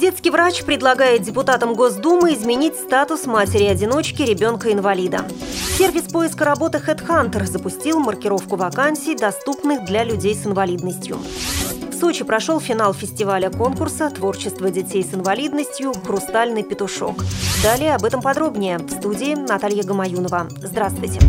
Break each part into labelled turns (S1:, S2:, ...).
S1: Детский врач предлагает депутатам Госдумы изменить статус матери-одиночки ребенка-инвалида. Сервис поиска работы HeadHunter запустил маркировку вакансий, доступных для людей с инвалидностью. В Сочи прошел финал фестиваля конкурса «Творчество детей с инвалидностью. Хрустальный петушок». Далее об этом подробнее. В студии Наталья Гамаюнова. Здравствуйте.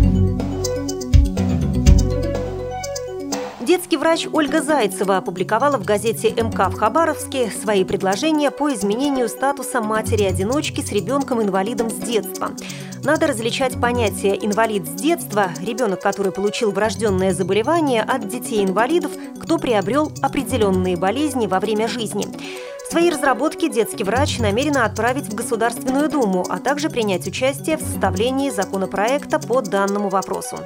S1: Детский врач Ольга Зайцева опубликовала в газете МК в Хабаровске свои предложения по изменению статуса матери-одиночки с ребенком-инвалидом с детства. Надо различать понятие «инвалид с детства» – ребенок, который получил врожденное заболевание от детей-инвалидов, кто приобрел определенные болезни во время жизни. Свои разработки детский врач намерена отправить в Государственную Думу, а также принять участие в составлении законопроекта по данному вопросу.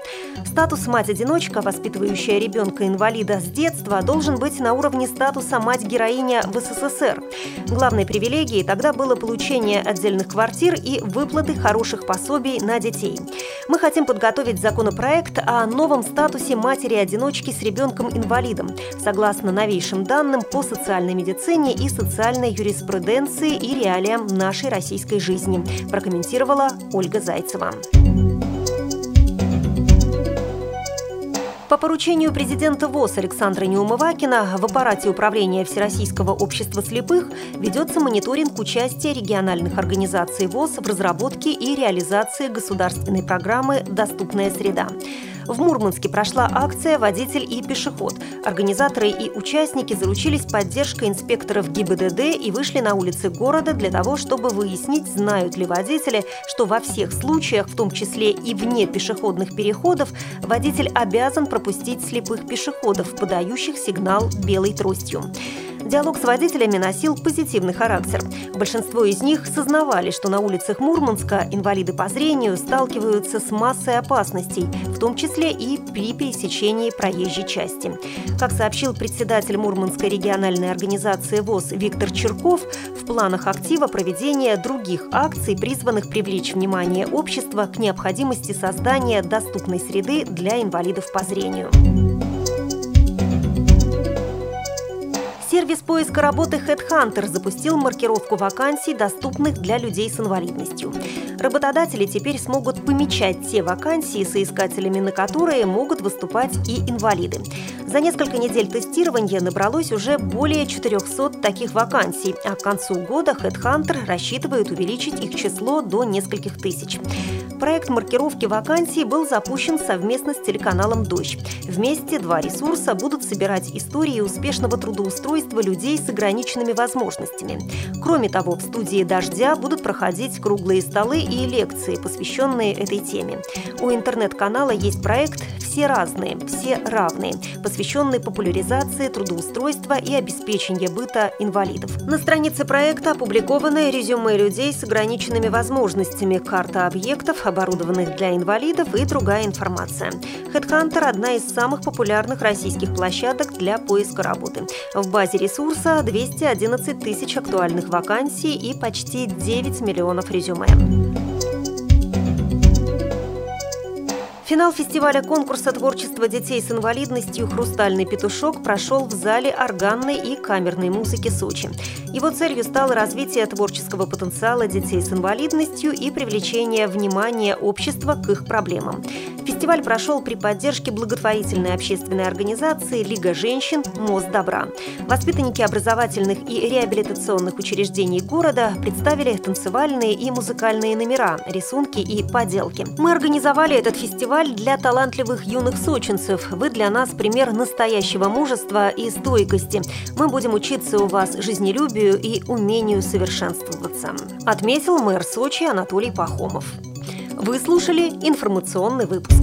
S1: Статус мать-одиночка, воспитывающая ребенка-инвалида с детства, должен быть на уровне статуса мать-героиня в СССР. Главной привилегией тогда было получение отдельных квартир и выплаты хороших пособий на детей. Мы хотим подготовить законопроект о новом статусе матери-одиночки с ребенком-инвалидом, согласно новейшим данным по социальной медицине и социальной юриспруденции и реалиям нашей российской жизни, прокомментировала Ольга Зайцева. По поручению президента ВОЗ Александра Неумывакина в аппарате управления Всероссийского общества слепых ведется мониторинг участия региональных организаций ВОЗ в разработке и реализации государственной программы «Доступная среда». В Мурманске прошла акция «Водитель и пешеход». Организаторы и участники заручились поддержкой инспекторов ГИБДД и вышли на улицы города для того, чтобы выяснить, знают ли водители, что во всех случаях, в том числе и вне пешеходных переходов, водитель обязан пропустить слепых пешеходов, подающих сигнал белой тростью. Диалог с водителями носил позитивный характер. Большинство из них сознавали, что на улицах Мурманска инвалиды по зрению сталкиваются с массой опасностей, в том числе и при пересечении проезжей части. Как сообщил председатель Мурманской региональной организации ВОЗ Виктор Черков, в планах актива проведения других акций, призванных привлечь внимание общества к необходимости создания доступной среды для инвалидов по зрению. Сервис поиска работы HeadHunter запустил маркировку вакансий, доступных для людей с инвалидностью. Работодатели теперь смогут помечать те вакансии, соискателями на которые могут выступать и инвалиды. За несколько недель тестирования набралось уже более 400 таких вакансий, а к концу года HeadHunter рассчитывает увеличить их число до нескольких тысяч. Проект маркировки вакансий был запущен совместно с телеканалом «Дождь». Вместе два ресурса будут собирать истории успешного трудоустройства людей с ограниченными возможностями. Кроме того, в студии «Дождя» будут проходить круглые столы и лекции, посвященные этой теме. У интернет-канала есть проект «Все разные, все равные», посвященный популяризации трудоустройства и обеспечению быта инвалидов. На странице проекта опубликованы резюме людей с ограниченными возможностями, карта объектов, оборудованных для инвалидов и другая информация. HeadHunter – одна из самых популярных российских площадок для поиска работы. В базе ресурса 211 тысяч актуальных вакансий и почти 9 миллионов резюме. Финал фестиваля конкурса творчества детей с инвалидностью «Хрустальный петушок» прошел в зале органной и камерной музыки Сочи. Его целью стало развитие творческого потенциала детей с инвалидностью и привлечение внимания общества к их проблемам. Фестиваль прошел при поддержке благотворительной общественной организации «Лига женщин. Мост добра». Воспитанники образовательных и реабилитационных учреждений города представили танцевальные и музыкальные номера, рисунки и поделки. Мы организовали этот фестиваль для талантливых юных сочинцев. Вы для нас пример настоящего мужества и стойкости. Мы будем учиться у вас жизнелюбию и умению совершенствоваться. Отметил мэр Сочи Анатолий Пахомов. Вы слушали информационный выпуск.